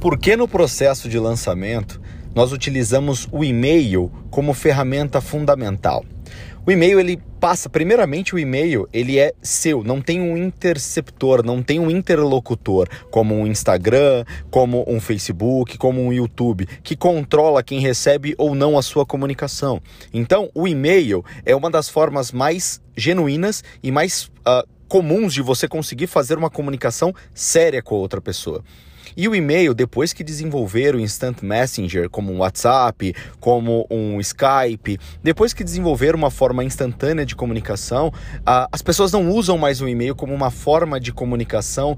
Por que no processo de lançamento nós utilizamos o e-mail como ferramenta fundamental? O e-mail ele passa, primeiramente o e-mail ele é seu, não tem um interceptor, não tem um interlocutor como um Instagram, como um Facebook, como um YouTube que controla quem recebe ou não a sua comunicação. Então o e-mail é uma das formas mais genuínas e mais uh, comuns de você conseguir fazer uma comunicação séria com a outra pessoa. E o e-mail, depois que desenvolveram o Instant Messenger, como um WhatsApp, como um Skype, depois que desenvolveram uma forma instantânea de comunicação, as pessoas não usam mais o e-mail como uma forma de comunicação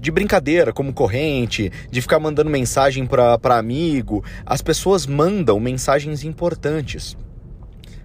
de brincadeira, como corrente, de ficar mandando mensagem para amigo. As pessoas mandam mensagens importantes.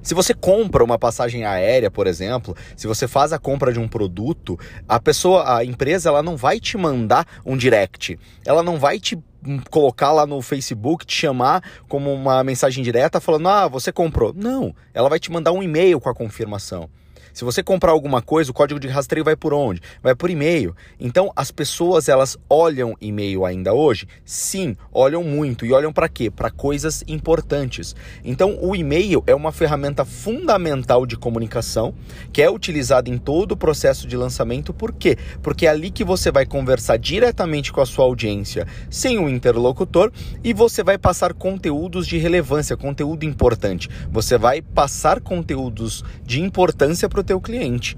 Se você compra uma passagem aérea, por exemplo, se você faz a compra de um produto, a pessoa, a empresa, ela não vai te mandar um direct. Ela não vai te colocar lá no Facebook, te chamar como uma mensagem direta falando: "Ah, você comprou". Não, ela vai te mandar um e-mail com a confirmação. Se você comprar alguma coisa, o código de rastreio vai por onde? Vai por e-mail. Então, as pessoas elas olham e-mail ainda hoje? Sim, olham muito e olham para quê? Para coisas importantes. Então, o e-mail é uma ferramenta fundamental de comunicação que é utilizada em todo o processo de lançamento. Por quê? Porque é ali que você vai conversar diretamente com a sua audiência, sem um interlocutor, e você vai passar conteúdos de relevância, conteúdo importante. Você vai passar conteúdos de importância para o teu cliente.